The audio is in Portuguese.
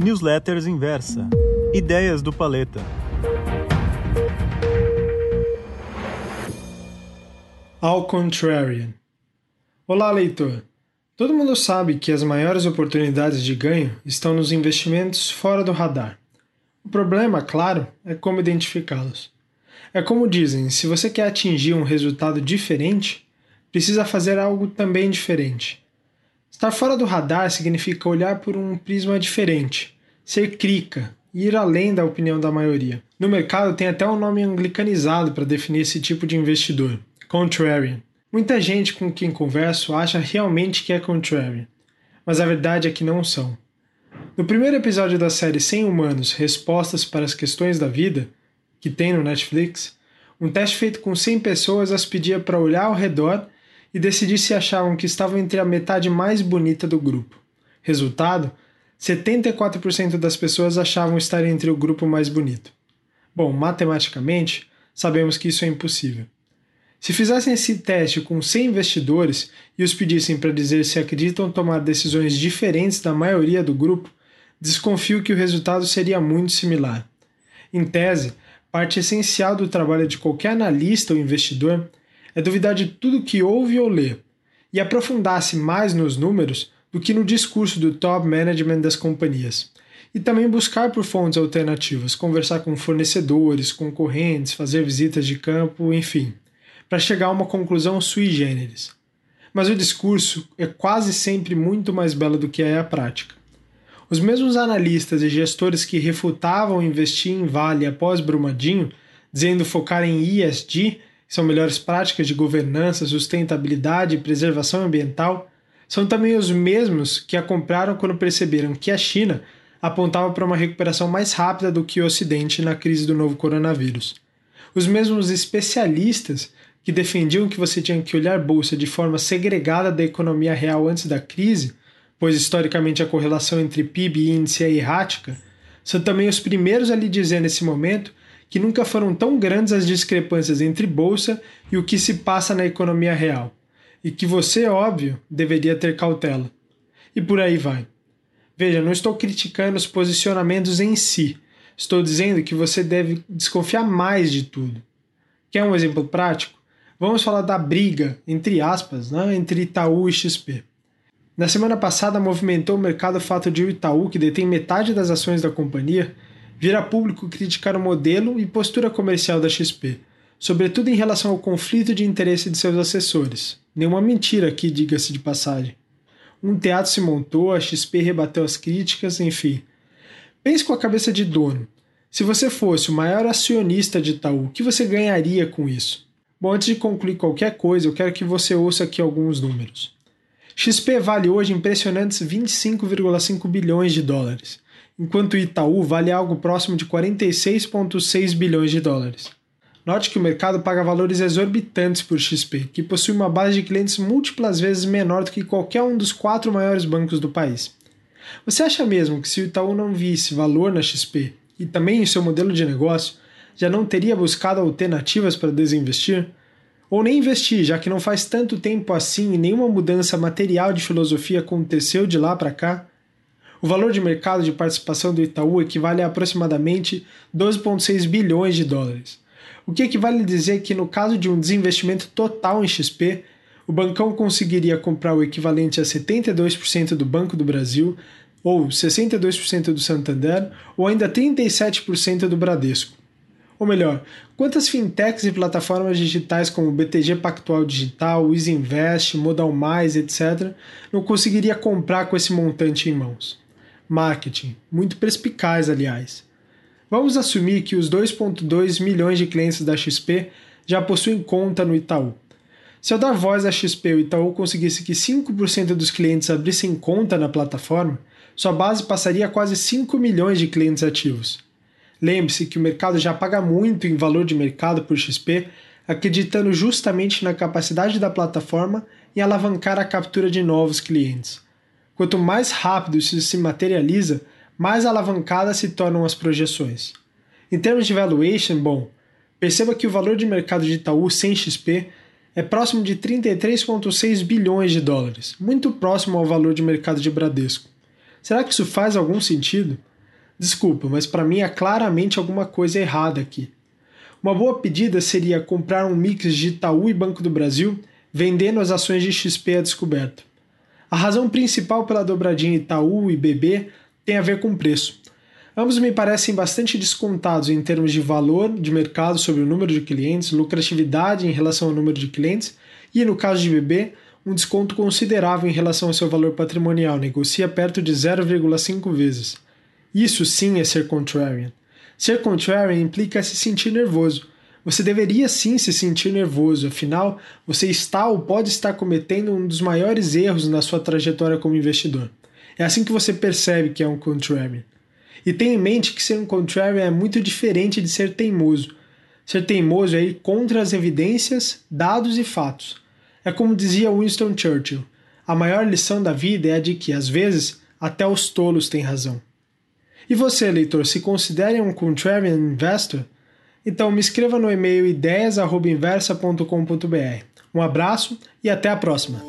Newsletters Inversa. Ideias do Paleta. Ao Contrarian. Olá, leitor. Todo mundo sabe que as maiores oportunidades de ganho estão nos investimentos fora do radar. O problema, claro, é como identificá-los. É como dizem: se você quer atingir um resultado diferente, precisa fazer algo também diferente. Estar fora do radar significa olhar por um prisma diferente, ser crica, ir além da opinião da maioria. No mercado tem até um nome anglicanizado para definir esse tipo de investidor: contrarian. Muita gente com quem converso acha realmente que é contrarian, mas a verdade é que não são. No primeiro episódio da série 100 Humanos Respostas para as Questões da Vida, que tem no Netflix, um teste feito com 100 pessoas as pedia para olhar ao redor e decidir se achavam que estavam entre a metade mais bonita do grupo. Resultado: 74% das pessoas achavam estar entre o grupo mais bonito. Bom, matematicamente, sabemos que isso é impossível. Se fizessem esse teste com 100 investidores e os pedissem para dizer se acreditam tomar decisões diferentes da maioria do grupo, desconfio que o resultado seria muito similar. Em tese, parte essencial do trabalho de qualquer analista ou investidor é duvidar de tudo que ouve ou lê e aprofundar-se mais nos números do que no discurso do top management das companhias. E também buscar por fontes alternativas, conversar com fornecedores, concorrentes, fazer visitas de campo, enfim, para chegar a uma conclusão sui generis. Mas o discurso é quase sempre muito mais belo do que é a prática. Os mesmos analistas e gestores que refutavam investir em Vale após Brumadinho, dizendo focar em ESG, são melhores práticas de governança, sustentabilidade e preservação ambiental, são também os mesmos que a compraram quando perceberam que a China apontava para uma recuperação mais rápida do que o Ocidente na crise do novo coronavírus. Os mesmos especialistas que defendiam que você tinha que olhar bolsa de forma segregada da economia real antes da crise, pois historicamente a correlação entre PIB e índice é errática, são também os primeiros a lhe dizer nesse momento que nunca foram tão grandes as discrepâncias entre bolsa e o que se passa na economia real, e que você, óbvio, deveria ter cautela. E por aí vai. Veja, não estou criticando os posicionamentos em si, estou dizendo que você deve desconfiar mais de tudo. Quer um exemplo prático? Vamos falar da briga, entre aspas, né, entre Itaú e XP. Na semana passada movimentou o mercado o fato de o Itaú, que detém metade das ações da companhia, vir a público criticar o modelo e postura comercial da XP, sobretudo em relação ao conflito de interesse de seus assessores. Nenhuma mentira aqui, diga-se de passagem. Um teatro se montou, a XP rebateu as críticas, enfim. Pense com a cabeça de dono. Se você fosse o maior acionista de Itaú, o que você ganharia com isso? Bom, antes de concluir qualquer coisa, eu quero que você ouça aqui alguns números. XP vale hoje impressionantes 25,5 bilhões de dólares enquanto o Itaú vale algo próximo de 46,6 bilhões de dólares. Note que o mercado paga valores exorbitantes por XP, que possui uma base de clientes múltiplas vezes menor do que qualquer um dos quatro maiores bancos do país. Você acha mesmo que se o Itaú não visse valor na XP e também em seu modelo de negócio, já não teria buscado alternativas para desinvestir? Ou nem investir, já que não faz tanto tempo assim e nenhuma mudança material de filosofia aconteceu de lá para cá? O valor de mercado de participação do Itaú equivale a aproximadamente 12,6 bilhões de dólares, o que equivale a dizer que, no caso de um desinvestimento total em XP, o bancão conseguiria comprar o equivalente a 72% do Banco do Brasil, ou 62% do Santander, ou ainda 37% do Bradesco. Ou melhor, quantas fintechs e plataformas digitais como BTG Pactual Digital, EasyInvest, Modal Mais, etc., não conseguiria comprar com esse montante em mãos? Marketing, muito perspicaz, aliás. Vamos assumir que os 2,2 milhões de clientes da XP já possuem conta no Itaú. Se eu dar voz à XP e o Itaú conseguisse que 5% dos clientes abrissem conta na plataforma, sua base passaria a quase 5 milhões de clientes ativos. Lembre-se que o mercado já paga muito em valor de mercado por XP, acreditando justamente na capacidade da plataforma em alavancar a captura de novos clientes. Quanto mais rápido isso se materializa, mais alavancadas se tornam as projeções. Em termos de valuation, bom, perceba que o valor de mercado de Itaú sem XP é próximo de 33,6 bilhões de dólares, muito próximo ao valor de mercado de Bradesco. Será que isso faz algum sentido? Desculpa, mas para mim há claramente alguma coisa errada aqui. Uma boa pedida seria comprar um mix de Itaú e Banco do Brasil, vendendo as ações de XP a descoberto. A razão principal pela dobradinha Itaú e BB tem a ver com preço. Ambos me parecem bastante descontados em termos de valor de mercado sobre o número de clientes, lucratividade em relação ao número de clientes e, no caso de BB, um desconto considerável em relação ao seu valor patrimonial, negocia perto de 0,5 vezes. Isso sim é ser contrarian. Ser contrarian implica se sentir nervoso. Você deveria sim se sentir nervoso, afinal, você está ou pode estar cometendo um dos maiores erros na sua trajetória como investidor. É assim que você percebe que é um contrarian. E tenha em mente que ser um contrarian é muito diferente de ser teimoso. Ser teimoso é ir contra as evidências, dados e fatos. É como dizia Winston Churchill: a maior lição da vida é a de que, às vezes, até os tolos têm razão. E você, leitor, se considera um contrarian investor? Então me escreva no e-mail ideias.inversa.com.br. Um abraço e até a próxima!